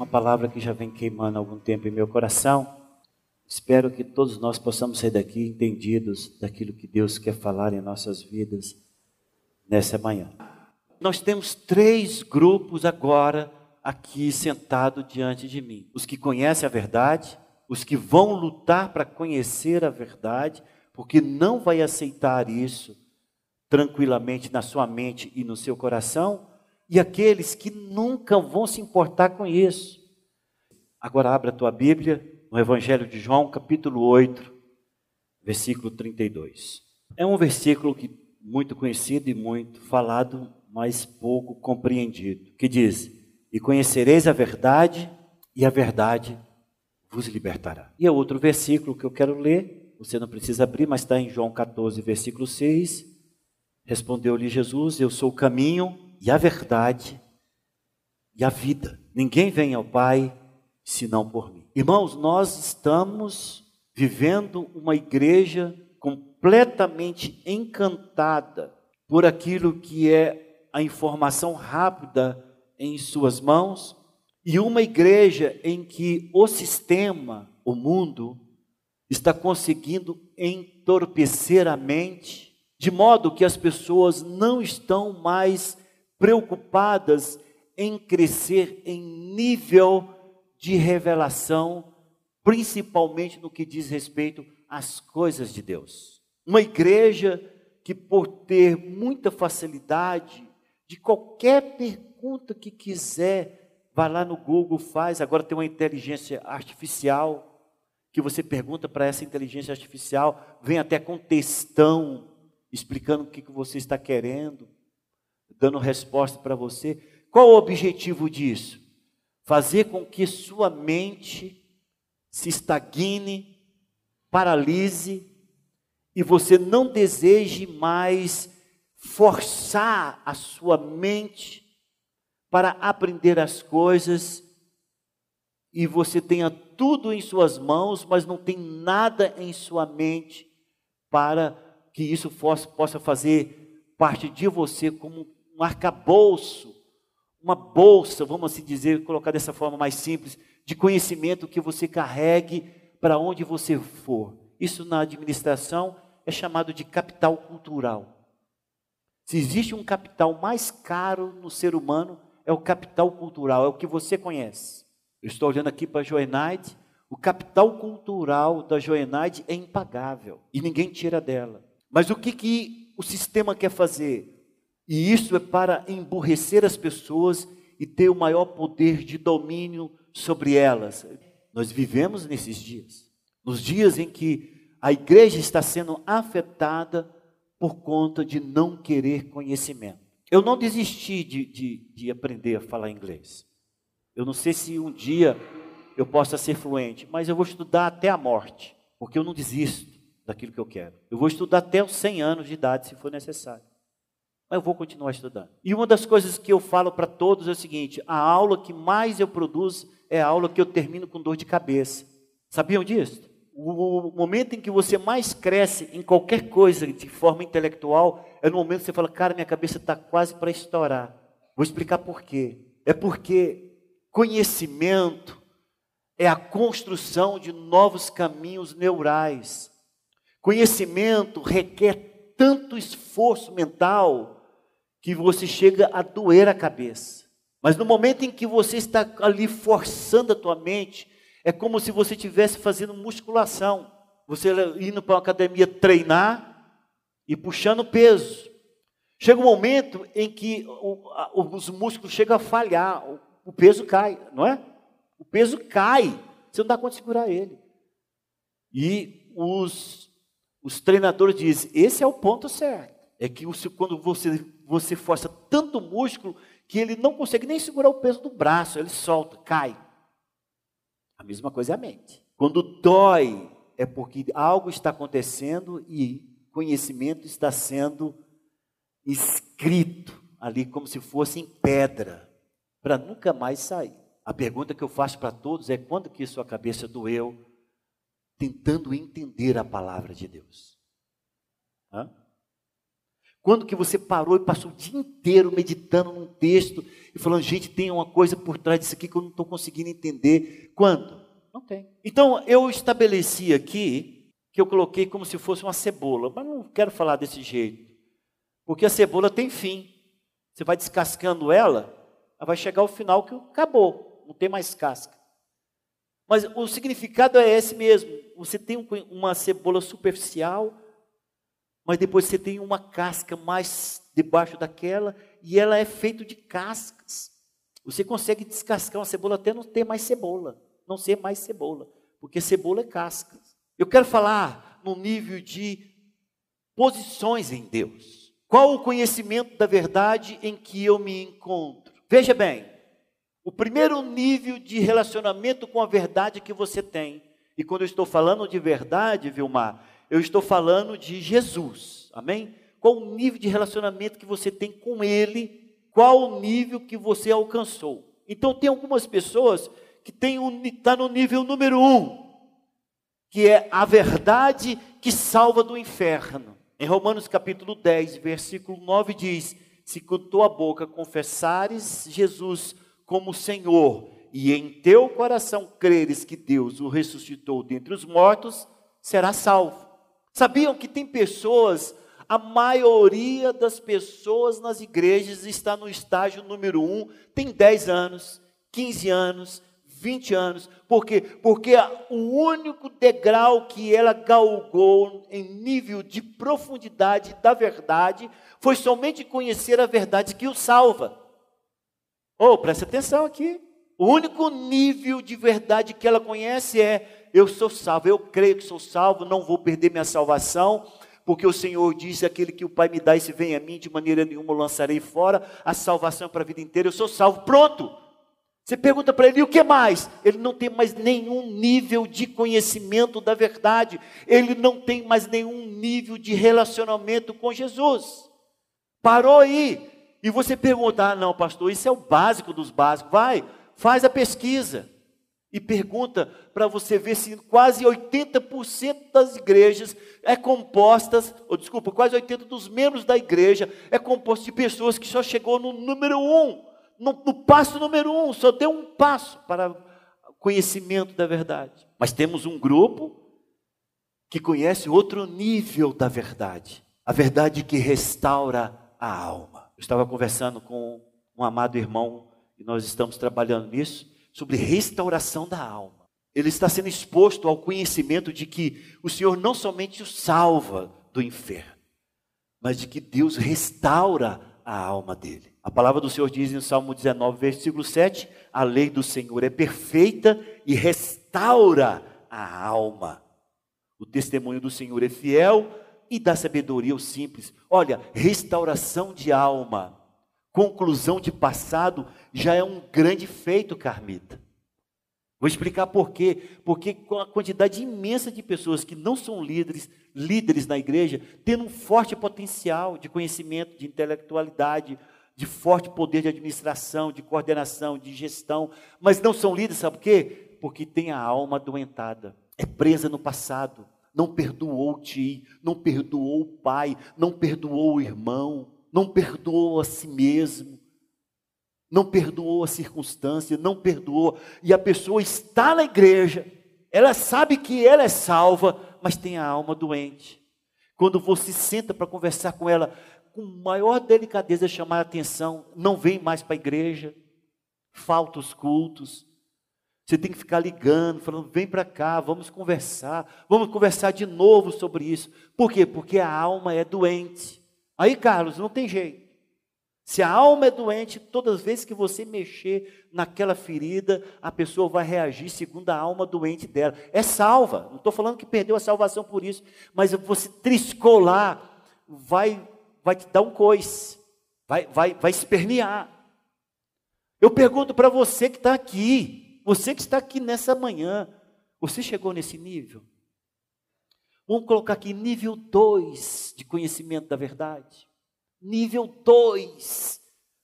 uma palavra que já vem queimando há algum tempo em meu coração. Espero que todos nós possamos sair daqui entendidos daquilo que Deus quer falar em nossas vidas nessa manhã. Nós temos três grupos agora aqui sentado diante de mim: os que conhecem a verdade, os que vão lutar para conhecer a verdade, porque não vai aceitar isso tranquilamente na sua mente e no seu coração, e aqueles que nunca vão se importar com isso. Agora abra a tua Bíblia no Evangelho de João, capítulo 8, versículo 32. É um versículo que muito conhecido e muito falado, mas pouco compreendido, que diz: "E conhecereis a verdade, e a verdade vos libertará". E é outro versículo que eu quero ler, você não precisa abrir, mas está em João 14, versículo 6. Respondeu-lhe Jesus: Eu sou o caminho, e a verdade e a vida. Ninguém vem ao Pai senão por mim. Irmãos, nós estamos vivendo uma igreja completamente encantada por aquilo que é a informação rápida em suas mãos e uma igreja em que o sistema, o mundo, está conseguindo entorpecer a mente, de modo que as pessoas não estão mais preocupadas em crescer em nível de revelação, principalmente no que diz respeito às coisas de Deus. Uma igreja que, por ter muita facilidade, de qualquer pergunta que quiser, vai lá no Google, faz. Agora tem uma inteligência artificial que você pergunta para essa inteligência artificial, vem até com textão explicando o que você está querendo dando resposta para você. Qual o objetivo disso? Fazer com que sua mente se estagne, paralise e você não deseje mais forçar a sua mente para aprender as coisas e você tenha tudo em suas mãos, mas não tem nada em sua mente para que isso possa fazer parte de você como um arcabouço, uma bolsa, vamos assim dizer, colocar dessa forma mais simples, de conhecimento que você carregue para onde você for. Isso na administração é chamado de capital cultural. Se existe um capital mais caro no ser humano, é o capital cultural, é o que você conhece. Eu estou olhando aqui para a Joenaide, o capital cultural da Joenaide é impagável e ninguém tira dela. Mas o que, que o sistema quer fazer? E isso é para emburrecer as pessoas e ter o maior poder de domínio sobre elas. Nós vivemos nesses dias, nos dias em que a igreja está sendo afetada por conta de não querer conhecimento. Eu não desisti de, de, de aprender a falar inglês. Eu não sei se um dia eu possa ser fluente, mas eu vou estudar até a morte, porque eu não desisto daquilo que eu quero. Eu vou estudar até os 100 anos de idade, se for necessário mas eu vou continuar estudando. E uma das coisas que eu falo para todos é o seguinte: a aula que mais eu produzo é a aula que eu termino com dor de cabeça. Sabiam disso? O momento em que você mais cresce em qualquer coisa de forma intelectual é no momento que você fala, cara, minha cabeça está quase para estourar. Vou explicar por quê. É porque conhecimento é a construção de novos caminhos neurais. Conhecimento requer tanto esforço mental que você chega a doer a cabeça. Mas no momento em que você está ali forçando a tua mente, é como se você estivesse fazendo musculação. Você indo para uma academia treinar e puxando peso. Chega um momento em que os músculos chegam a falhar, o peso cai, não é? O peso cai, você não dá conta de segurar ele. E os, os treinadores dizem: esse é o ponto certo. É que quando você você força tanto músculo que ele não consegue nem segurar o peso do braço, ele solta, cai. A mesma coisa é a mente. Quando dói, é porque algo está acontecendo e conhecimento está sendo escrito ali como se fosse em pedra, para nunca mais sair. A pergunta que eu faço para todos é quando que sua cabeça doeu tentando entender a palavra de Deus? Hã? Quando que você parou e passou o dia inteiro meditando num texto e falando, gente, tem uma coisa por trás disso aqui que eu não estou conseguindo entender. Quando? Não tem. Então eu estabeleci aqui que eu coloquei como se fosse uma cebola, mas não quero falar desse jeito, porque a cebola tem fim. Você vai descascando ela, ela vai chegar ao final que acabou, não tem mais casca. Mas o significado é esse mesmo. Você tem uma cebola superficial, mas depois você tem uma casca mais debaixo daquela e ela é feita de cascas. Você consegue descascar uma cebola até não ter mais cebola, não ser mais cebola, porque cebola é casca. Eu quero falar no nível de posições em Deus. Qual o conhecimento da verdade em que eu me encontro? Veja bem, o primeiro nível de relacionamento com a verdade que você tem, e quando eu estou falando de verdade, Vilmar, eu estou falando de Jesus, amém? Qual o nível de relacionamento que você tem com Ele, qual o nível que você alcançou. Então, tem algumas pessoas que estão um, tá no nível número um, que é a verdade que salva do inferno. Em Romanos capítulo 10, versículo 9 diz: Se com tua boca confessares Jesus como Senhor, e em teu coração creres que Deus o ressuscitou dentre os mortos, será salvo. Sabiam que tem pessoas, a maioria das pessoas nas igrejas está no estágio número um, tem 10 anos, 15 anos, 20 anos. Por quê? Porque o único degrau que ela galgou em nível de profundidade da verdade foi somente conhecer a verdade que o salva. Oh, preste atenção aqui. O único nível de verdade que ela conhece é eu sou salvo, eu creio que sou salvo, não vou perder minha salvação, porque o Senhor diz: aquele que o Pai me dá, esse vem a mim, de maneira nenhuma lançarei fora, a salvação é para a vida inteira, eu sou salvo, pronto. Você pergunta para ele, e o que mais? Ele não tem mais nenhum nível de conhecimento da verdade, ele não tem mais nenhum nível de relacionamento com Jesus. Parou aí. E você pergunta, ah, não, pastor, isso é o básico dos básicos. Vai, faz a pesquisa e pergunta para você ver se quase 80% das igrejas é compostas, ou desculpa, quase 80% dos membros da igreja é composto de pessoas que só chegou no número um, no, no passo número um, só deu um passo para o conhecimento da verdade. Mas temos um grupo que conhece outro nível da verdade, a verdade que restaura a alma. Eu estava conversando com um amado irmão e nós estamos trabalhando nisso sobre restauração da alma. Ele está sendo exposto ao conhecimento de que o Senhor não somente o salva do inferno, mas de que Deus restaura a alma dele. A palavra do Senhor diz no Salmo 19, versículo 7: A lei do Senhor é perfeita e restaura a alma. O testemunho do Senhor é fiel e dá sabedoria aos simples. Olha, restauração de alma conclusão de passado já é um grande feito, Carmita. Vou explicar por quê. Porque com a quantidade imensa de pessoas que não são líderes, líderes na igreja, tendo um forte potencial de conhecimento, de intelectualidade, de forte poder de administração, de coordenação, de gestão, mas não são líderes, sabe por quê? Porque tem a alma adoentada, é presa no passado, não perdoou o tio, não perdoou o pai, não perdoou o irmão, não perdoou a si mesmo, não perdoou a circunstância, não perdoou, e a pessoa está na igreja, ela sabe que ela é salva, mas tem a alma doente. Quando você senta para conversar com ela, com maior delicadeza, chamar a atenção, não vem mais para a igreja, falta os cultos. Você tem que ficar ligando, falando: vem para cá, vamos conversar, vamos conversar de novo sobre isso. Por quê? Porque a alma é doente. Aí, Carlos, não tem jeito. Se a alma é doente, todas as vezes que você mexer naquela ferida, a pessoa vai reagir segundo a alma doente dela. É salva. Não estou falando que perdeu a salvação por isso, mas você triscou lá, vai, vai te dar um coice, vai, vai, vai espernear. Eu pergunto para você que está aqui: Você que está aqui nessa manhã, você chegou nesse nível? Vamos colocar aqui nível 2 de conhecimento da verdade. Nível 2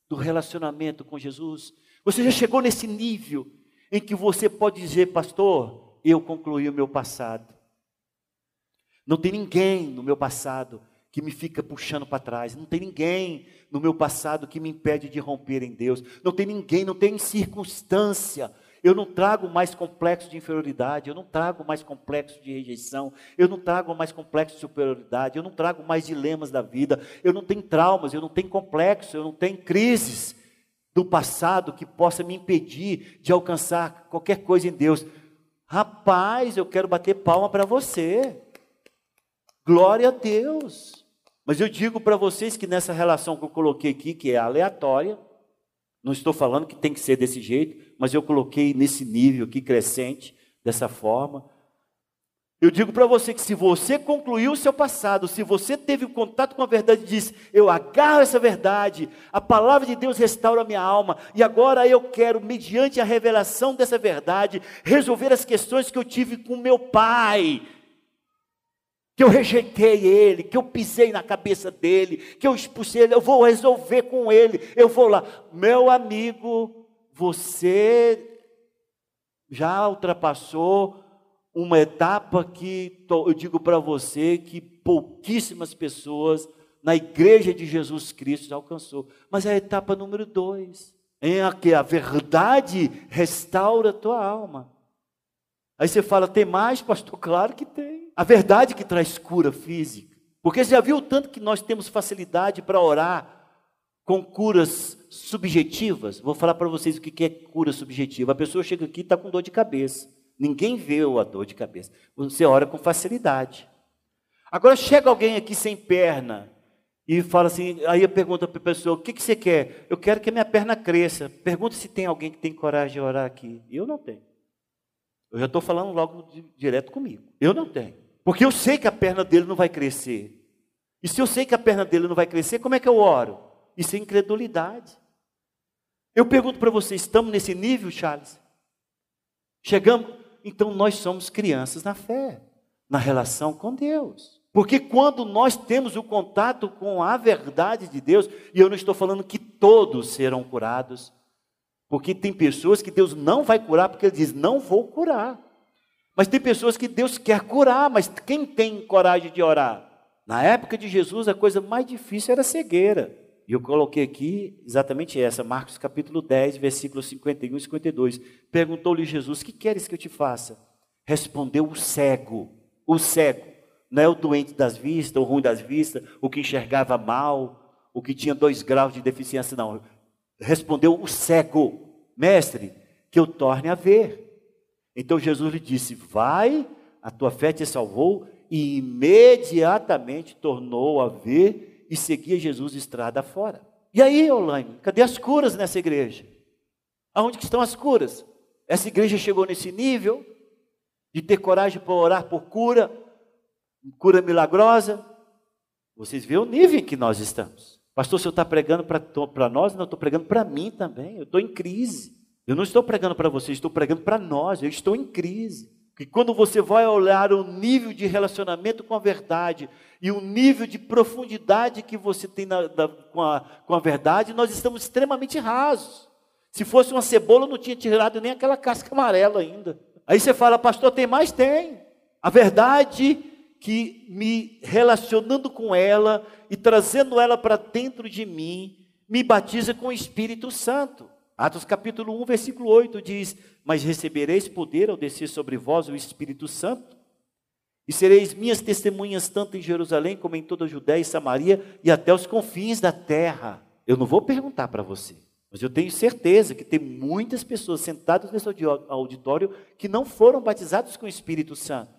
do relacionamento com Jesus. Você já chegou nesse nível em que você pode dizer, pastor, eu concluí o meu passado. Não tem ninguém no meu passado que me fica puxando para trás. Não tem ninguém no meu passado que me impede de romper em Deus. Não tem ninguém, não tem circunstância. Eu não trago mais complexo de inferioridade, eu não trago mais complexo de rejeição, eu não trago mais complexo de superioridade, eu não trago mais dilemas da vida, eu não tenho traumas, eu não tenho complexo, eu não tenho crises do passado que possa me impedir de alcançar qualquer coisa em Deus. Rapaz, eu quero bater palma para você. Glória a Deus. Mas eu digo para vocês que nessa relação que eu coloquei aqui, que é aleatória, não estou falando que tem que ser desse jeito, mas eu coloquei nesse nível aqui crescente, dessa forma. Eu digo para você que se você concluiu o seu passado, se você teve contato com a verdade e disse, eu agarro essa verdade, a palavra de Deus restaura a minha alma, e agora eu quero, mediante a revelação dessa verdade, resolver as questões que eu tive com meu pai, que eu rejeitei ele, que eu pisei na cabeça dele, que eu expulsei ele, eu vou resolver com ele, eu vou lá. Meu amigo, você já ultrapassou uma etapa que eu digo para você que pouquíssimas pessoas na igreja de Jesus Cristo alcançou. Mas é a etapa número dois, em que a verdade restaura a tua alma. Aí você fala, tem mais, pastor? Claro que tem. A verdade que traz cura física. Porque você já viu o tanto que nós temos facilidade para orar com curas subjetivas? Vou falar para vocês o que é cura subjetiva. A pessoa chega aqui e está com dor de cabeça. Ninguém vê a dor de cabeça. Você ora com facilidade. Agora chega alguém aqui sem perna e fala assim, aí eu pergunto para a pessoa, o que, que você quer? Eu quero que a minha perna cresça. Pergunta se tem alguém que tem coragem de orar aqui. Eu não tenho. Eu já estou falando logo de, direto comigo. Eu não tenho. Porque eu sei que a perna dele não vai crescer. E se eu sei que a perna dele não vai crescer, como é que eu oro? Isso é incredulidade. Eu pergunto para você, estamos nesse nível, Charles? Chegamos? Então nós somos crianças na fé, na relação com Deus. Porque quando nós temos o contato com a verdade de Deus, e eu não estou falando que todos serão curados, porque tem pessoas que Deus não vai curar, porque Ele diz: não vou curar. Mas tem pessoas que Deus quer curar, mas quem tem coragem de orar? Na época de Jesus, a coisa mais difícil era cegueira. E eu coloquei aqui exatamente essa, Marcos capítulo 10, versículos 51 e 52. Perguntou-lhe Jesus: Que queres que eu te faça? Respondeu o cego, o cego, não é o doente das vistas, o ruim das vistas, o que enxergava mal, o que tinha dois graus de deficiência, não. Respondeu o cego: Mestre, que eu torne a ver. Então Jesus lhe disse: Vai, a tua fé te salvou, e imediatamente tornou a ver e seguia Jesus estrada fora. E aí, Olaine, cadê as curas nessa igreja? Aonde que estão as curas? Essa igreja chegou nesse nível de ter coragem para orar por cura, cura milagrosa. Vocês veem o nível em que nós estamos. Pastor, o senhor está pregando para nós? Não, eu estou pregando para mim também. Eu estou em crise. Eu não estou pregando para vocês, estou pregando para nós. Eu estou em crise. Que quando você vai olhar o nível de relacionamento com a verdade e o nível de profundidade que você tem na, da, com, a, com a verdade, nós estamos extremamente rasos. Se fosse uma cebola, não tinha tirado nem aquela casca amarela ainda. Aí você fala, pastor, tem mais? Tem. A verdade que me relacionando com ela e trazendo ela para dentro de mim, me batiza com o Espírito Santo. Atos capítulo 1, versículo 8 diz: Mas recebereis poder ao descer sobre vós o Espírito Santo, e sereis minhas testemunhas tanto em Jerusalém como em toda a Judéia e Samaria e até os confins da terra. Eu não vou perguntar para você, mas eu tenho certeza que tem muitas pessoas sentadas nesse auditório que não foram batizados com o Espírito Santo.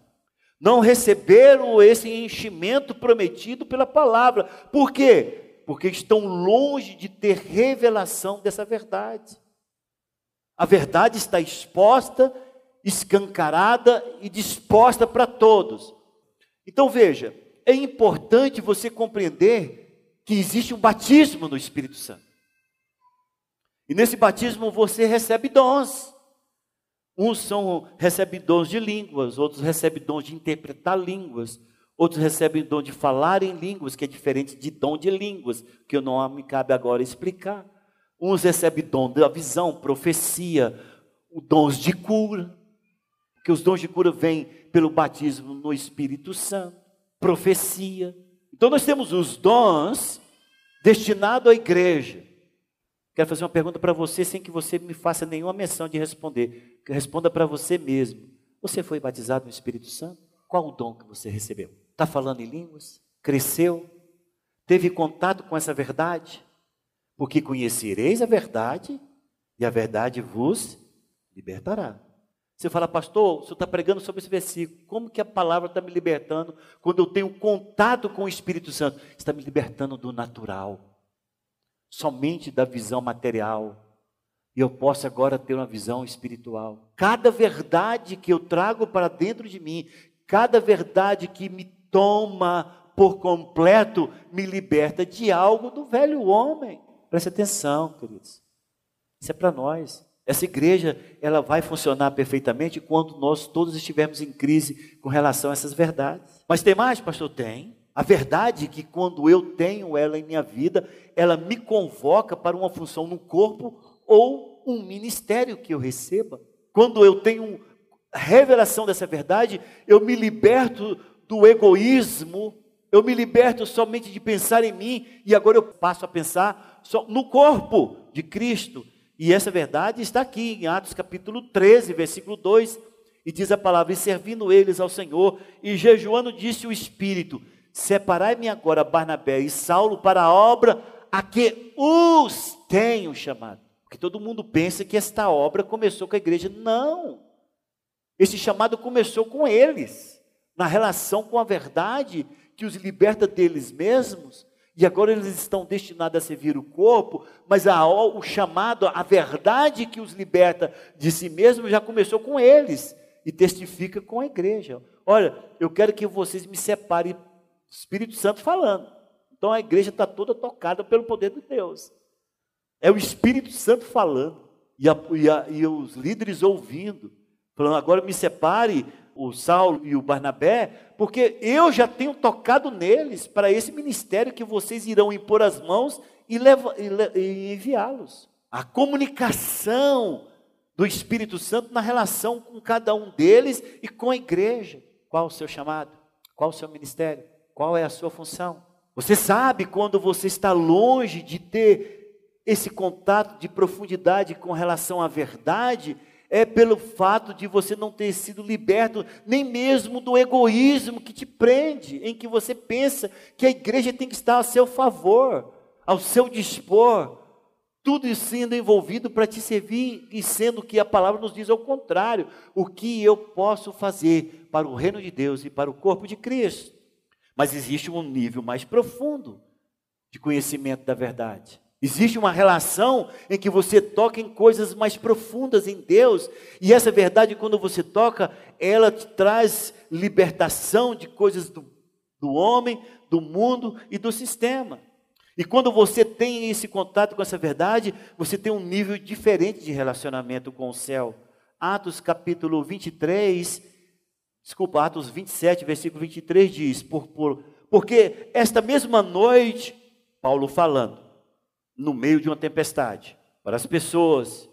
Não receberam esse enchimento prometido pela palavra. Por quê? Porque estão longe de ter revelação dessa verdade. A verdade está exposta, escancarada e disposta para todos. Então veja, é importante você compreender que existe um batismo no Espírito Santo. E nesse batismo você recebe dons. Uns são recebem dons de línguas, outros recebem dons de interpretar línguas, outros recebem dom de falar em línguas, que é diferente de dom de línguas, que não me cabe agora explicar. Uns recebem dom da visão, profecia, dons de cura, que os dons de cura vêm pelo batismo no Espírito Santo, profecia. Então nós temos os dons destinados à igreja. Quero fazer uma pergunta para você sem que você me faça nenhuma menção de responder. Responda para você mesmo. Você foi batizado no Espírito Santo? Qual o dom que você recebeu? Está falando em línguas? Cresceu? Teve contato com essa verdade? Porque conhecereis a verdade e a verdade vos libertará. Você fala, pastor, o senhor está pregando sobre esse versículo. Como que a palavra está me libertando quando eu tenho contato com o Espírito Santo? Está me libertando do natural, somente da visão material. E eu posso agora ter uma visão espiritual. Cada verdade que eu trago para dentro de mim, cada verdade que me toma por completo, me liberta de algo do velho homem. Preste atenção, queridos. Isso é para nós. Essa igreja, ela vai funcionar perfeitamente quando nós todos estivermos em crise com relação a essas verdades. Mas tem mais, pastor? Tem. A verdade é que quando eu tenho ela em minha vida, ela me convoca para uma função no corpo ou um ministério que eu receba. Quando eu tenho revelação dessa verdade, eu me liberto do egoísmo, eu me liberto somente de pensar em mim e agora eu passo a pensar só no corpo de Cristo e essa verdade está aqui em Atos capítulo 13, versículo 2, e diz a palavra: E servindo eles ao Senhor, e jejuando, disse o Espírito: Separai-me agora Barnabé e Saulo para a obra a que os tenho chamado. Porque todo mundo pensa que esta obra começou com a igreja. Não! Esse chamado começou com eles, na relação com a verdade que os liberta deles mesmos e agora eles estão destinados a servir o corpo, mas a, o chamado, a verdade que os liberta de si mesmo já começou com eles e testifica com a igreja. Olha, eu quero que vocês me separem, Espírito Santo falando. Então a igreja está toda tocada pelo poder de Deus. É o Espírito Santo falando e, a, e, a, e os líderes ouvindo, falando: agora me separe o Saulo e o Barnabé, porque eu já tenho tocado neles para esse ministério que vocês irão impor as mãos e, e, e enviá-los. A comunicação do Espírito Santo na relação com cada um deles e com a igreja. Qual o seu chamado? Qual o seu ministério? Qual é a sua função? Você sabe quando você está longe de ter esse contato de profundidade com relação à verdade, é pelo fato de você não ter sido liberto nem mesmo do egoísmo que te prende, em que você pensa que a igreja tem que estar a seu favor, ao seu dispor, tudo sendo envolvido para te servir e sendo que a palavra nos diz ao contrário, o que eu posso fazer para o reino de Deus e para o corpo de Cristo. Mas existe um nível mais profundo de conhecimento da verdade. Existe uma relação em que você toca em coisas mais profundas em Deus, e essa verdade, quando você toca, ela te traz libertação de coisas do, do homem, do mundo e do sistema. E quando você tem esse contato com essa verdade, você tem um nível diferente de relacionamento com o céu. Atos capítulo 23, desculpa, Atos 27, versículo 23 diz: por, por, Porque esta mesma noite, Paulo falando, no meio de uma tempestade, para as pessoas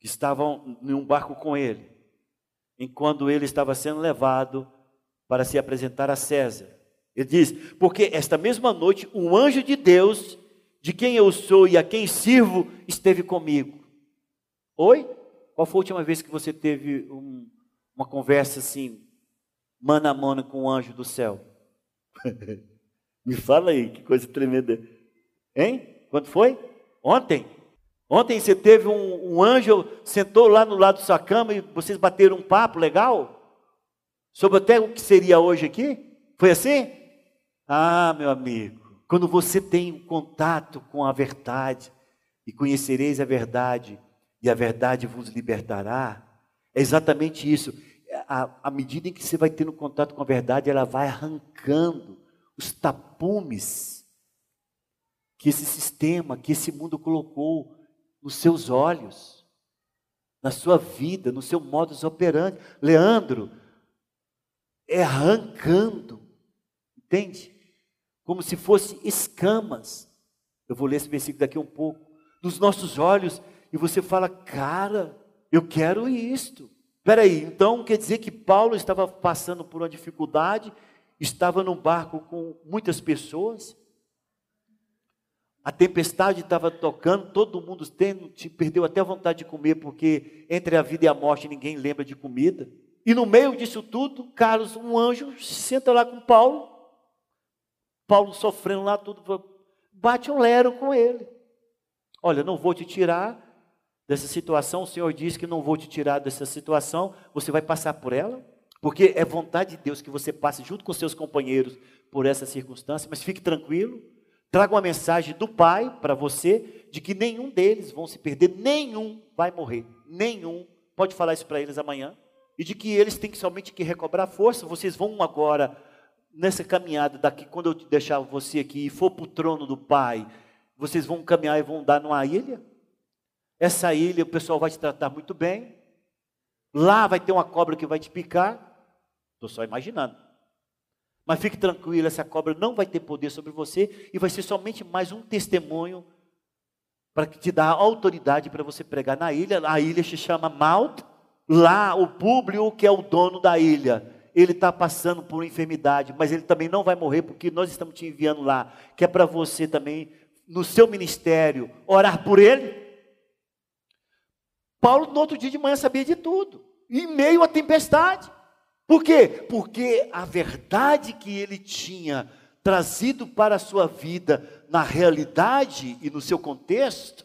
que estavam em um barco com ele, enquanto ele estava sendo levado para se apresentar a César. Ele diz: Porque esta mesma noite um anjo de Deus, de quem eu sou e a quem sirvo, esteve comigo. Oi? Qual foi a última vez que você teve um, uma conversa assim, mano a mano com o um anjo do céu? Me fala aí, que coisa tremenda. Hein? Quando foi? Ontem. Ontem você teve um, um, anjo, sentou lá no lado da sua cama e vocês bateram um papo legal? Sobre até o que seria hoje aqui? Foi assim? Ah, meu amigo, quando você tem um contato com a verdade, e conhecereis a verdade, e a verdade vos libertará, é exatamente isso. À medida em que você vai tendo contato com a verdade, ela vai arrancando os tapumes que esse sistema, que esse mundo colocou nos seus olhos. na sua vida, no seu modus operandi. Leandro, é arrancando, entende? Como se fosse escamas. Eu vou ler esse versículo daqui um pouco. Dos nossos olhos, e você fala, cara, eu quero isto. Peraí, então quer dizer que Paulo estava passando por uma dificuldade, estava num barco com muitas pessoas, a tempestade estava tocando, todo mundo tendo, perdeu até a vontade de comer, porque entre a vida e a morte ninguém lembra de comida. E no meio disso tudo, Carlos, um anjo, senta lá com Paulo. Paulo sofrendo lá tudo, bate um lero com ele. Olha, não vou te tirar dessa situação, o Senhor diz que não vou te tirar dessa situação, você vai passar por ela, porque é vontade de Deus que você passe junto com seus companheiros por essa circunstância, mas fique tranquilo, Trago uma mensagem do Pai para você de que nenhum deles vão se perder, nenhum vai morrer, nenhum. Pode falar isso para eles amanhã. E de que eles têm que somente que recobrar força. Vocês vão agora nessa caminhada daqui, quando eu deixar você aqui e for para o trono do Pai, vocês vão caminhar e vão dar numa ilha. Essa ilha o pessoal vai te tratar muito bem. Lá vai ter uma cobra que vai te picar. Estou só imaginando. Mas fique tranquilo, essa cobra não vai ter poder sobre você e vai ser somente mais um testemunho para te dá autoridade para você pregar na ilha. A ilha se chama Malta. Lá o público que é o dono da ilha, ele está passando por enfermidade, mas ele também não vai morrer porque nós estamos te enviando lá, que é para você também no seu ministério orar por ele. Paulo no outro dia de manhã sabia de tudo, em meio à tempestade. Por quê? Porque a verdade que ele tinha trazido para a sua vida na realidade e no seu contexto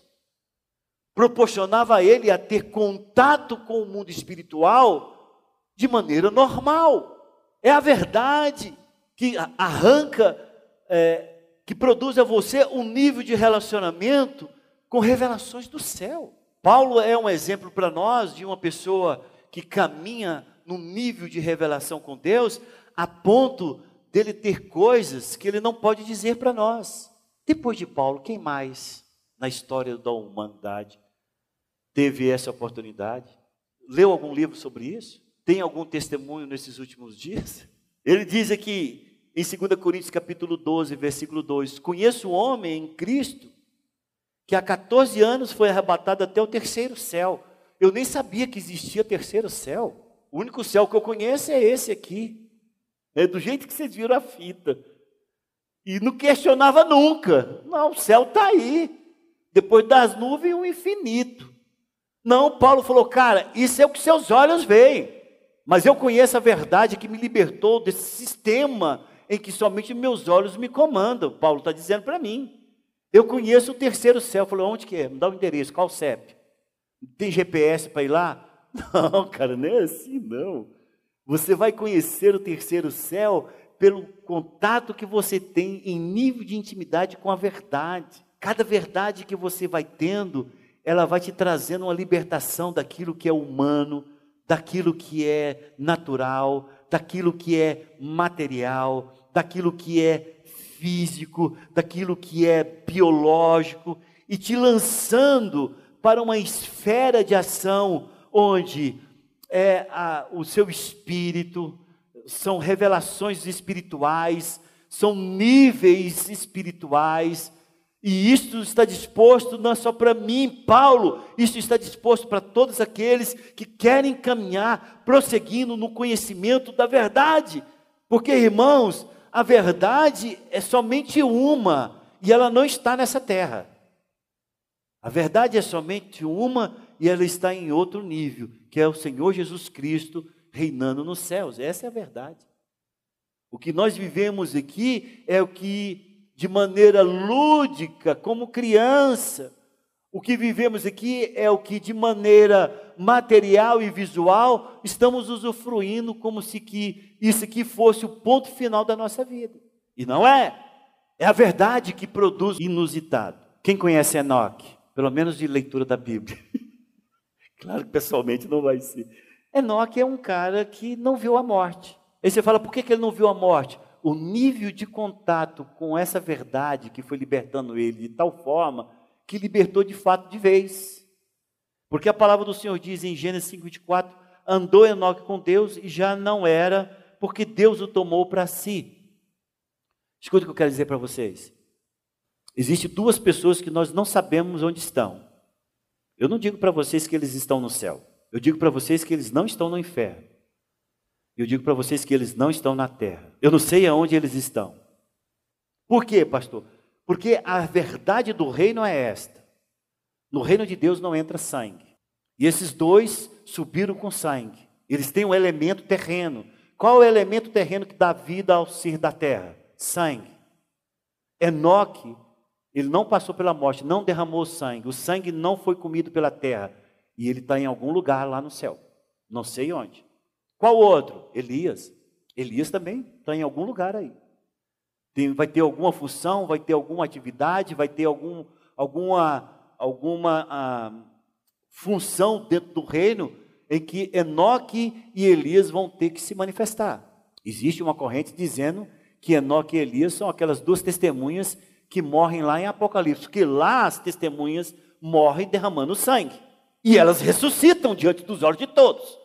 proporcionava a ele a ter contato com o mundo espiritual de maneira normal. É a verdade que arranca, é, que produz a você um nível de relacionamento com revelações do céu. Paulo é um exemplo para nós de uma pessoa que caminha num nível de revelação com Deus, a ponto dele ter coisas que ele não pode dizer para nós. Depois de Paulo, quem mais na história da humanidade teve essa oportunidade? Leu algum livro sobre isso? Tem algum testemunho nesses últimos dias? Ele diz aqui em 2 Coríntios capítulo 12, versículo 2: Conheço um homem em Cristo que há 14 anos foi arrebatado até o terceiro céu. Eu nem sabia que existia terceiro céu. O único céu que eu conheço é esse aqui. É do jeito que vocês viram a fita. E não questionava nunca. Não, o céu está aí. Depois das nuvens, o infinito. Não, Paulo falou, cara, isso é o que seus olhos veem. Mas eu conheço a verdade que me libertou desse sistema em que somente meus olhos me comandam. Paulo está dizendo para mim. Eu conheço o terceiro céu. Falou, onde que é? Me dá o endereço, qual CEP? Tem GPS para ir lá? Não, cara, não é assim não. Você vai conhecer o terceiro céu pelo contato que você tem em nível de intimidade com a verdade. Cada verdade que você vai tendo, ela vai te trazendo uma libertação daquilo que é humano, daquilo que é natural, daquilo que é material, daquilo que é físico, daquilo que é biológico, e te lançando para uma esfera de ação onde é a, o seu espírito, são revelações espirituais, são níveis espirituais, e isto está disposto não só para mim, Paulo, isso está disposto para todos aqueles que querem caminhar prosseguindo no conhecimento da verdade, porque irmãos, a verdade é somente uma e ela não está nessa terra. A verdade é somente uma e ela está em outro nível, que é o Senhor Jesus Cristo reinando nos céus. Essa é a verdade. O que nós vivemos aqui é o que, de maneira lúdica, como criança, o que vivemos aqui é o que, de maneira material e visual, estamos usufruindo como se que isso aqui fosse o ponto final da nossa vida. E não é. É a verdade que produz inusitado. Quem conhece Enoque? Pelo menos de leitura da Bíblia. Claro que pessoalmente não vai ser. Enoque é um cara que não viu a morte. Aí você fala, por que, que ele não viu a morte? O nível de contato com essa verdade que foi libertando ele de tal forma que libertou de fato de vez. Porque a palavra do Senhor diz em Gênesis 5:24, andou Enoque com Deus e já não era, porque Deus o tomou para si. Escuta o que eu quero dizer para vocês. Existem duas pessoas que nós não sabemos onde estão. Eu não digo para vocês que eles estão no céu. Eu digo para vocês que eles não estão no inferno. Eu digo para vocês que eles não estão na terra. Eu não sei aonde eles estão. Por quê, pastor? Porque a verdade do reino é esta: no reino de Deus não entra sangue. E esses dois subiram com sangue. Eles têm um elemento terreno. Qual é o elemento terreno que dá vida ao ser da terra? Sangue. Enoque, ele não passou pela morte, não derramou sangue. O sangue não foi comido pela terra. E ele está em algum lugar lá no céu. Não sei onde. Qual outro? Elias. Elias também está em algum lugar aí. Tem, vai ter alguma função, vai ter alguma atividade, vai ter algum, alguma, alguma ah, função dentro do reino em que Enoque e Elias vão ter que se manifestar. Existe uma corrente dizendo que Enoque e Elias são aquelas duas testemunhas que morrem lá em Apocalipse, porque lá as testemunhas morrem derramando sangue. E elas ressuscitam diante dos olhos de todos.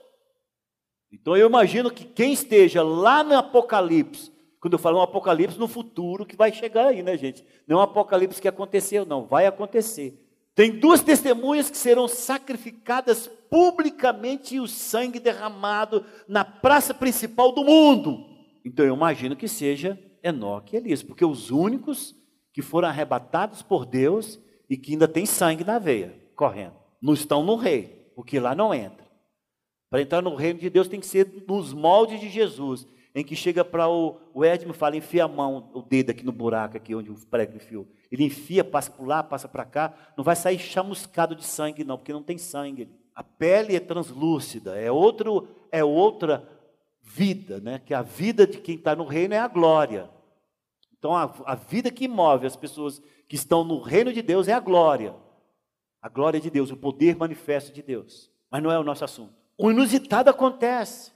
Então eu imagino que quem esteja lá no Apocalipse quando eu falo um apocalipse no futuro que vai chegar aí, né, gente? Não é um apocalipse que aconteceu, não, vai acontecer. Tem duas testemunhas que serão sacrificadas publicamente e o sangue derramado na praça principal do mundo. Então eu imagino que seja Enoque e Elias, porque os únicos que foram arrebatados por Deus e que ainda tem sangue na veia, correndo, não estão no rei, porque lá não entra. Para entrar no reino de Deus tem que ser nos moldes de Jesus em que chega para o, o Edmo e fala, enfia a mão, o dedo aqui no buraco, aqui onde o prego enfiou. Ele enfia, passa por lá, passa para cá, não vai sair chamuscado de sangue não, porque não tem sangue. A pele é translúcida, é, outro, é outra vida, né? que a vida de quem está no reino é a glória. Então a, a vida que move as pessoas que estão no reino de Deus é a glória. A glória de Deus, o poder manifesto de Deus. Mas não é o nosso assunto. O inusitado acontece.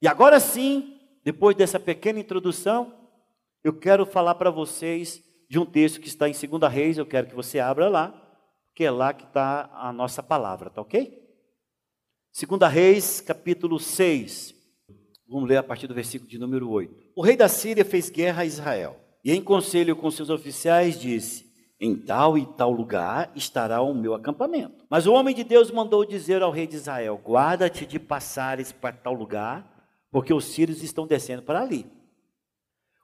E agora sim, depois dessa pequena introdução, eu quero falar para vocês de um texto que está em 2 Reis, eu quero que você abra lá, que é lá que está a nossa palavra, tá ok? 2 Reis, capítulo 6. Vamos ler a partir do versículo de número 8. O rei da Síria fez guerra a Israel, e em conselho com seus oficiais disse: Em tal e tal lugar estará o meu acampamento. Mas o homem de Deus mandou dizer ao rei de Israel: Guarda-te de passares para tal lugar porque os sírios estão descendo para ali.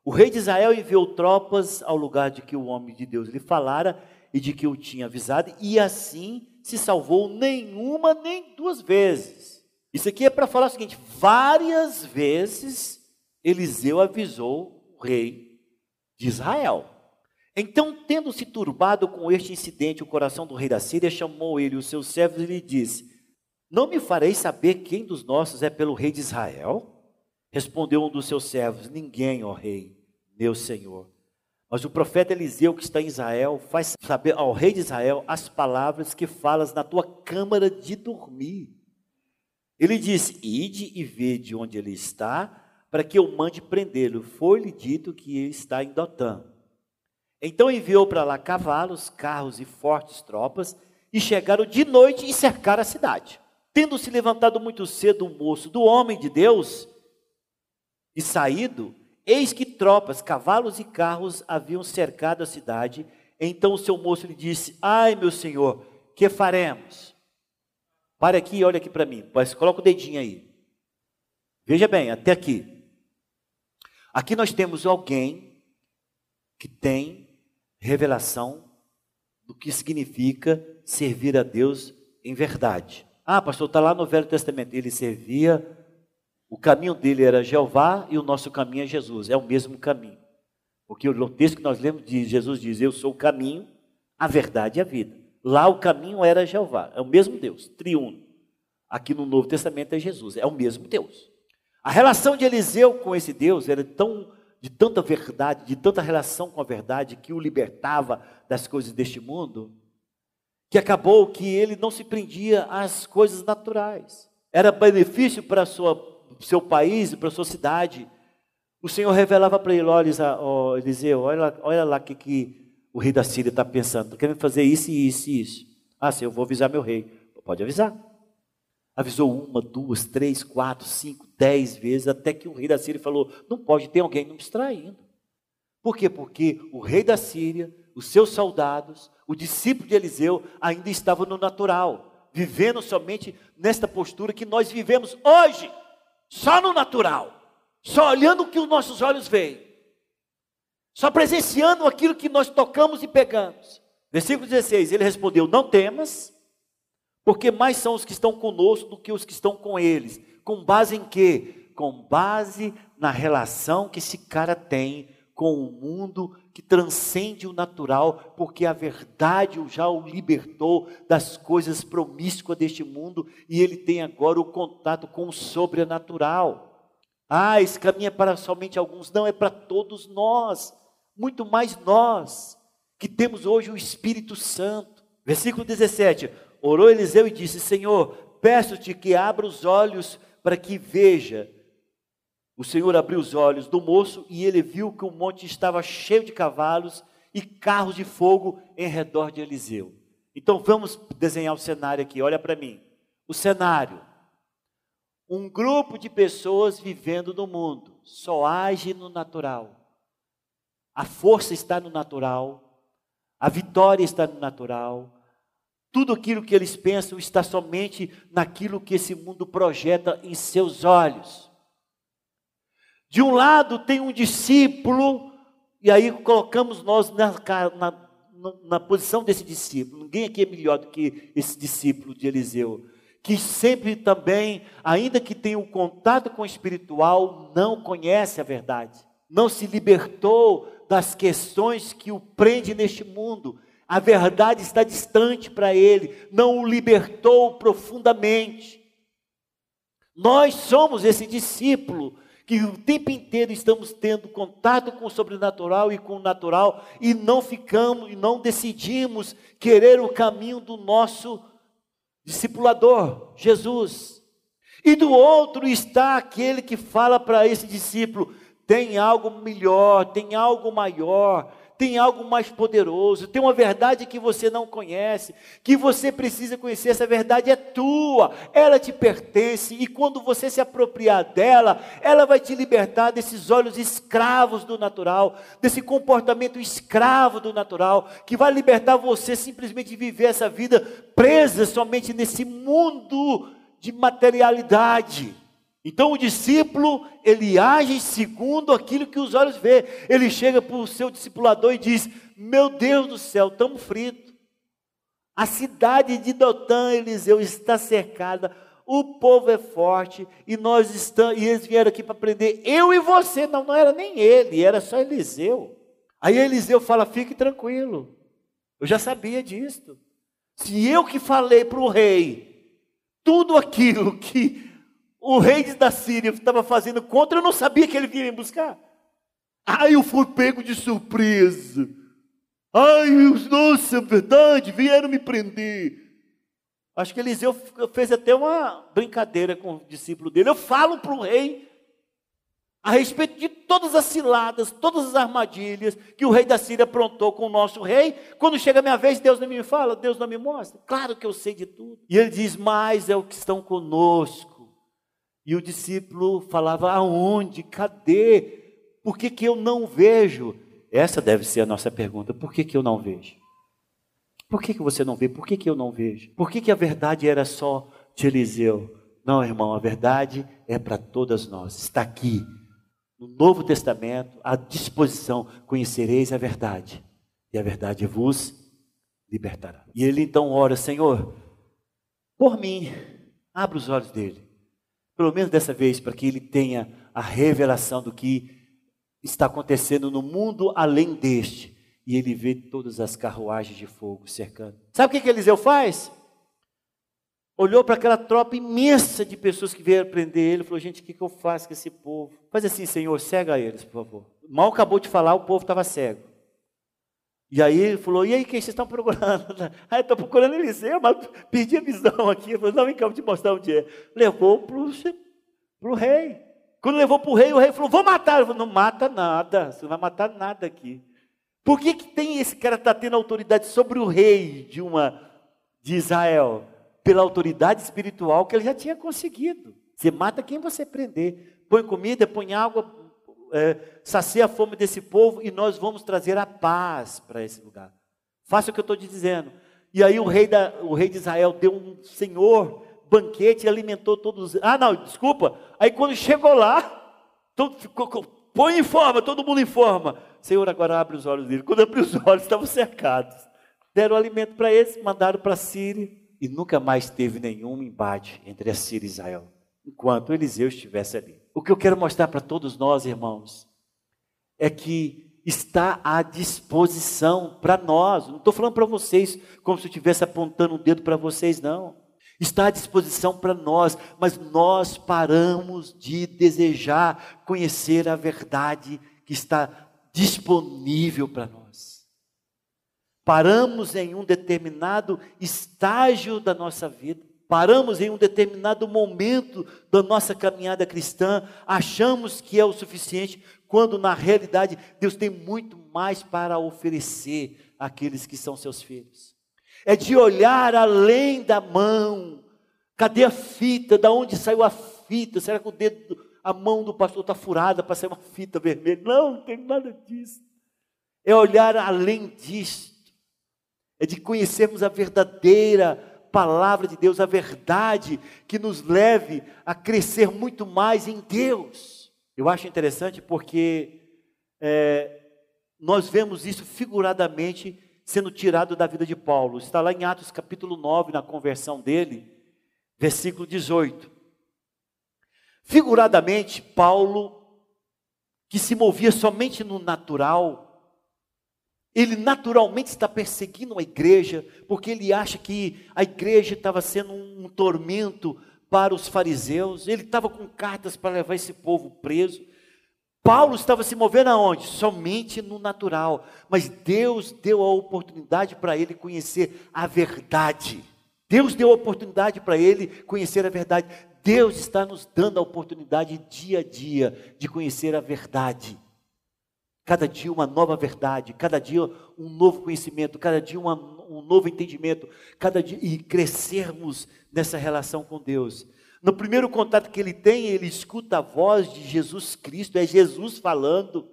O rei de Israel enviou tropas ao lugar de que o homem de Deus lhe falara e de que o tinha avisado, e assim se salvou nenhuma nem duas vezes. Isso aqui é para falar o seguinte: várias vezes Eliseu avisou o rei de Israel. Então, tendo se turbado com este incidente, o coração do rei da Síria chamou ele os seus servos e lhe disse: Não me farei saber quem dos nossos é pelo rei de Israel? Respondeu um dos seus servos: Ninguém, ó rei, meu senhor. Mas o profeta Eliseu, que está em Israel, faz saber ao rei de Israel as palavras que falas na tua câmara de dormir. Ele disse: Ide e vede onde ele está, para que eu mande prendê-lo. Foi-lhe dito que ele está em Dotã. Então enviou para lá cavalos, carros e fortes tropas, e chegaram de noite e cercaram a cidade. Tendo se levantado muito cedo um moço do homem de Deus, e saído, eis que tropas, cavalos e carros haviam cercado a cidade. Então o seu moço lhe disse: Ai, meu senhor, que faremos? Pare aqui e olhe aqui para mim. Mas coloca o dedinho aí. Veja bem, até aqui. Aqui nós temos alguém que tem revelação do que significa servir a Deus em verdade. Ah, pastor, está lá no Velho Testamento. Ele servia o caminho dele era Jeová e o nosso caminho é Jesus. É o mesmo caminho. Porque o texto que nós lemos diz, Jesus diz: Eu sou o caminho, a verdade e a vida. Lá o caminho era Jeová, é o mesmo Deus, triuno. Aqui no Novo Testamento é Jesus, é o mesmo Deus. A relação de Eliseu com esse Deus era tão de tanta verdade, de tanta relação com a verdade que o libertava das coisas deste mundo, que acabou que ele não se prendia às coisas naturais. Era benefício para sua seu país, para a sua cidade. O Senhor revelava para ele: olha, Eliseu, olha, olha lá o que, que o rei da Síria está pensando. Está querendo fazer isso e isso e isso. Ah, sim, eu vou avisar meu rei. Pode avisar. Avisou uma, duas, três, quatro, cinco, dez vezes, até que o rei da Síria falou: não pode ter alguém nos distraindo. Por quê? Porque o rei da Síria, os seus soldados, o discípulo de Eliseu ainda estavam no natural, vivendo somente nesta postura que nós vivemos hoje, só no natural, só olhando o que os nossos olhos veem, só presenciando aquilo que nós tocamos e pegamos. Versículo 16: ele respondeu: Não temas, porque mais são os que estão conosco do que os que estão com eles. Com base em quê? Com base na relação que esse cara tem com o mundo que transcende o natural, porque a verdade já o libertou das coisas promíscuas deste mundo e ele tem agora o contato com o sobrenatural. Ah, esse caminho é para somente alguns, não, é para todos nós, muito mais nós, que temos hoje o Espírito Santo. Versículo 17: Orou Eliseu e disse: Senhor, peço-te que abra os olhos para que veja. O Senhor abriu os olhos do moço e ele viu que o monte estava cheio de cavalos e carros de fogo em redor de Eliseu. Então vamos desenhar o cenário aqui, olha para mim. O cenário: um grupo de pessoas vivendo no mundo, só age no natural. A força está no natural, a vitória está no natural, tudo aquilo que eles pensam está somente naquilo que esse mundo projeta em seus olhos. De um lado tem um discípulo, e aí colocamos nós na, na, na posição desse discípulo. Ninguém aqui é melhor do que esse discípulo de Eliseu que sempre também, ainda que tenha um contato com o espiritual, não conhece a verdade, não se libertou das questões que o prende neste mundo, a verdade está distante para ele, não o libertou profundamente. Nós somos esse discípulo que o tempo inteiro estamos tendo contato com o sobrenatural e com o natural e não ficamos e não decidimos querer o caminho do nosso discipulador, Jesus. E do outro está aquele que fala para esse discípulo: tem algo melhor, tem algo maior, tem algo mais poderoso, tem uma verdade que você não conhece, que você precisa conhecer. Essa verdade é tua, ela te pertence, e quando você se apropriar dela, ela vai te libertar desses olhos escravos do natural, desse comportamento escravo do natural, que vai libertar você simplesmente de viver essa vida presa somente nesse mundo de materialidade. Então o discípulo, ele age segundo aquilo que os olhos vê. Ele chega para o seu discipulador e diz: Meu Deus do céu, estamos fritos. A cidade de Dotã, Eliseu, está cercada. O povo é forte e nós estamos, e eles vieram aqui para prender eu e você. Não, não era nem ele, era só Eliseu. Aí Eliseu fala: fique tranquilo. Eu já sabia disso. Se eu que falei para o rei tudo aquilo que o rei da Síria estava fazendo contra, eu não sabia que ele vinha me buscar. Ai, eu fui pego de surpresa. Ai, nossa, verdade, vieram me prender. Acho que Eliseu fez até uma brincadeira com o discípulo dele. Eu falo para o rei a respeito de todas as ciladas, todas as armadilhas que o rei da Síria aprontou com o nosso rei. Quando chega a minha vez, Deus não me fala, Deus não me mostra. Claro que eu sei de tudo. E ele diz: Mas é o que estão conosco e o discípulo falava: aonde? Cadê? Por que, que eu não vejo? Essa deve ser a nossa pergunta: por que, que eu não vejo? Por que, que você não vê? Por que, que eu não vejo? Por que, que a verdade era só de Eliseu? Não, irmão, a verdade é para todas nós. Está aqui, no Novo Testamento, à disposição. Conhecereis a verdade, e a verdade vos libertará. E ele então ora: Senhor, por mim, abra os olhos dele pelo menos dessa vez, para que ele tenha a revelação do que está acontecendo no mundo além deste. E ele vê todas as carruagens de fogo cercando. Sabe o que, que Eliseu faz? Olhou para aquela tropa imensa de pessoas que vieram prender ele e falou: Gente, o que, que eu faço com esse povo? Faz assim, Senhor, cega eles, por favor. Mal acabou de falar, o povo estava cego. E aí ele falou, e aí, quem vocês estão procurando? Ah, estou procurando Eliseu, mas perdi a visão aqui. Eu falei, não, vem cá, vou te mostrar onde é. Levou para o rei. Quando levou para o rei, o rei falou, vou matar. Ele falou, não mata nada, você não vai matar nada aqui. Por que, que tem esse cara está tendo autoridade sobre o rei de uma, de Israel, pela autoridade espiritual que ele já tinha conseguido. Você mata quem você prender, põe comida, põe água, é, sacia a fome desse povo e nós vamos trazer a paz para esse lugar. Faça o que eu estou te dizendo. E aí o rei, da, o rei de Israel deu um senhor banquete e alimentou todos. Ah, não, desculpa. Aí quando chegou lá, todo ficou, põe em forma, todo mundo em forma. Senhor, agora abre os olhos dele. Quando abriu os olhos, estavam cercados. Deram alimento para eles, mandaram para a Síria. E nunca mais teve nenhum embate entre a Síria e Israel, enquanto Eliseu estivesse ali. O que eu quero mostrar para todos nós, irmãos, é que está à disposição para nós. Não estou falando para vocês como se eu estivesse apontando um dedo para vocês, não. Está à disposição para nós, mas nós paramos de desejar conhecer a verdade que está disponível para nós. Paramos em um determinado estágio da nossa vida paramos em um determinado momento da nossa caminhada cristã, achamos que é o suficiente, quando na realidade Deus tem muito mais para oferecer àqueles que são seus filhos. É de olhar além da mão. Cadê a fita? Da onde saiu a fita? Será que o dedo, a mão do pastor está furada para sair uma fita vermelha? Não, não tem nada disso. É olhar além disto. É de conhecermos a verdadeira palavra de Deus, a verdade que nos leve a crescer muito mais em Deus. Eu acho interessante porque é, nós vemos isso figuradamente sendo tirado da vida de Paulo. Está lá em Atos capítulo 9, na conversão dele, versículo 18. Figuradamente, Paulo, que se movia somente no natural, ele naturalmente está perseguindo a igreja, porque ele acha que a igreja estava sendo um tormento para os fariseus. Ele estava com cartas para levar esse povo preso. Paulo estava se movendo aonde? Somente no natural. Mas Deus deu a oportunidade para ele conhecer a verdade. Deus deu a oportunidade para ele conhecer a verdade. Deus está nos dando a oportunidade dia a dia de conhecer a verdade. Cada dia uma nova verdade, cada dia um novo conhecimento, cada dia uma, um novo entendimento, cada dia e crescermos nessa relação com Deus. No primeiro contato que ele tem, ele escuta a voz de Jesus Cristo, é Jesus falando,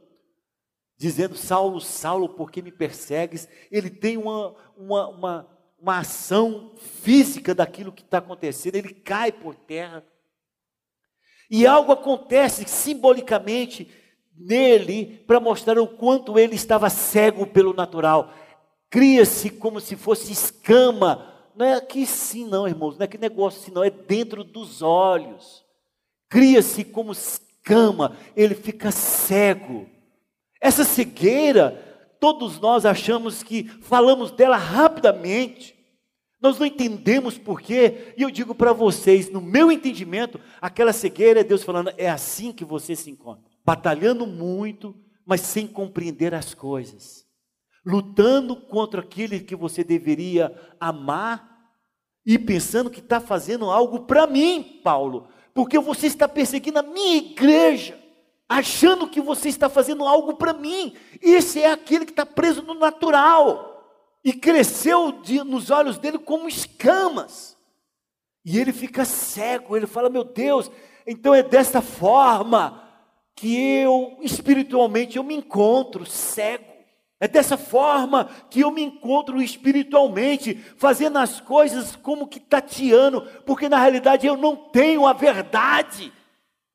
dizendo: Saulo, Saulo, por que me persegues? Ele tem uma, uma, uma, uma ação física daquilo que está acontecendo, ele cai por terra. E algo acontece simbolicamente nele para mostrar o quanto ele estava cego pelo natural. Cria-se como se fosse escama. Não é aqui sim, não, irmãos, não é que negócio assim, não, é dentro dos olhos. Cria-se como escama, ele fica cego. Essa cegueira, todos nós achamos que falamos dela rapidamente. Nós não entendemos porquê, e eu digo para vocês, no meu entendimento, aquela cegueira é Deus falando, é assim que você se encontra batalhando muito, mas sem compreender as coisas, lutando contra aquele que você deveria amar e pensando que está fazendo algo para mim, Paulo, porque você está perseguindo a minha igreja, achando que você está fazendo algo para mim. Esse é aquele que está preso no natural e cresceu de, nos olhos dele como escamas. E ele fica cego, ele fala: Meu Deus, então é desta forma que eu espiritualmente eu me encontro cego. É dessa forma que eu me encontro espiritualmente, fazendo as coisas como que tateando, porque na realidade eu não tenho a verdade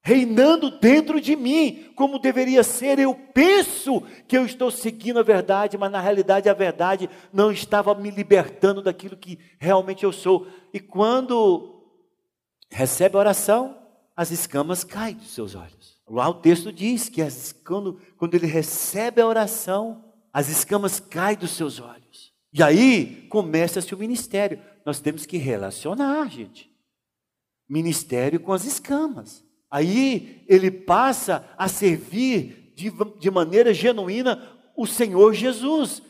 reinando dentro de mim, como deveria ser. Eu penso que eu estou seguindo a verdade, mas na realidade a verdade não estava me libertando daquilo que realmente eu sou. E quando recebe a oração, as escamas caem dos seus olhos. Lá o texto diz que as, quando, quando ele recebe a oração, as escamas caem dos seus olhos. E aí começa-se o ministério. Nós temos que relacionar, gente. Ministério com as escamas. Aí ele passa a servir de, de maneira genuína o Senhor Jesus.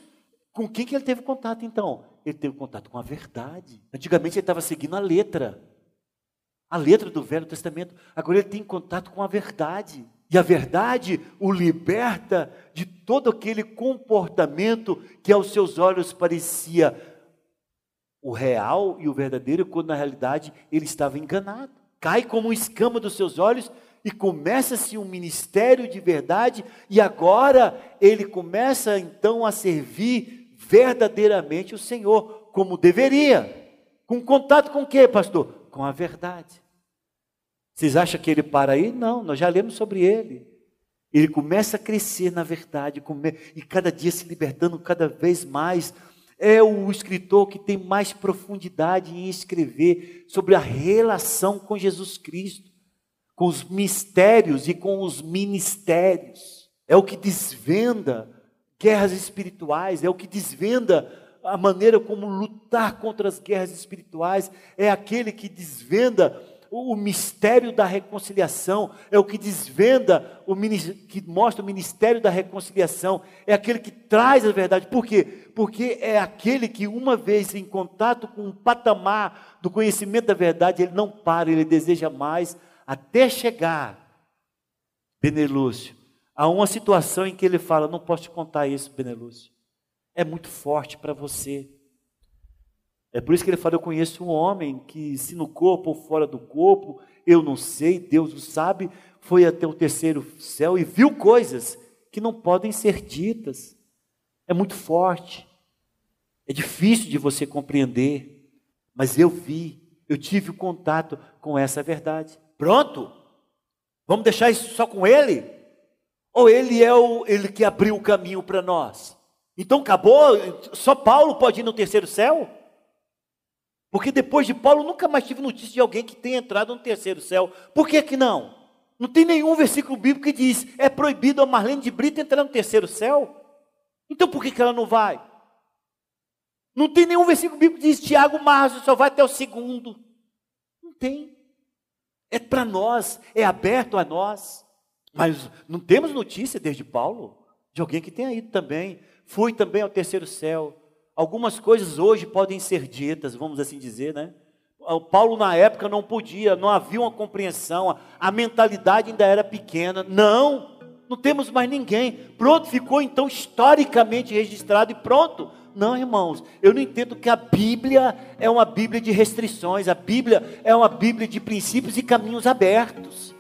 Com quem que ele teve contato então? Ele teve contato com a verdade. Antigamente ele estava seguindo a letra a letra do Velho Testamento. Agora ele tem contato com a verdade. E a verdade o liberta de todo aquele comportamento que aos seus olhos parecia o real e o verdadeiro, quando na realidade ele estava enganado. Cai como escama dos seus olhos e começa-se um ministério de verdade, e agora ele começa então a servir verdadeiramente o Senhor, como deveria. Com contato com o que, pastor? Com a verdade. Vocês acham que ele para aí? Não, nós já lemos sobre ele. Ele começa a crescer na verdade, e cada dia se libertando cada vez mais. É o escritor que tem mais profundidade em escrever sobre a relação com Jesus Cristo, com os mistérios e com os ministérios. É o que desvenda guerras espirituais, é o que desvenda a maneira como lutar contra as guerras espirituais, é aquele que desvenda o mistério da reconciliação, é o que desvenda, o, que mostra o ministério da reconciliação, é aquele que traz a verdade. Por quê? Porque é aquele que, uma vez em contato com um patamar do conhecimento da verdade, ele não para, ele deseja mais, até chegar, Benelúcio, a uma situação em que ele fala: Não posso te contar isso, Benelúcio, é muito forte para você. É por isso que ele fala: Eu conheço um homem que, se no corpo ou fora do corpo, eu não sei, Deus o sabe, foi até o terceiro céu e viu coisas que não podem ser ditas. É muito forte, é difícil de você compreender, mas eu vi, eu tive o contato com essa verdade. Pronto? Vamos deixar isso só com ele? Ou ele é o ele que abriu o caminho para nós? Então acabou? Só Paulo pode ir no terceiro céu? Porque depois de Paulo, nunca mais tive notícia de alguém que tenha entrado no terceiro céu. Por que que não? Não tem nenhum versículo bíblico que diz, é proibido a Marlene de Brito entrar no terceiro céu? Então por que, que ela não vai? Não tem nenhum versículo bíblico que diz, Tiago Março só vai até o segundo. Não tem. É para nós, é aberto a nós. Mas não temos notícia desde Paulo de alguém que tenha ido também. Fui também ao terceiro céu. Algumas coisas hoje podem ser ditas, vamos assim dizer, né? O Paulo na época não podia, não havia uma compreensão, a mentalidade ainda era pequena. Não, não temos mais ninguém. Pronto, ficou então historicamente registrado e pronto. Não, irmãos, eu não entendo que a Bíblia é uma Bíblia de restrições, a Bíblia é uma Bíblia de princípios e caminhos abertos.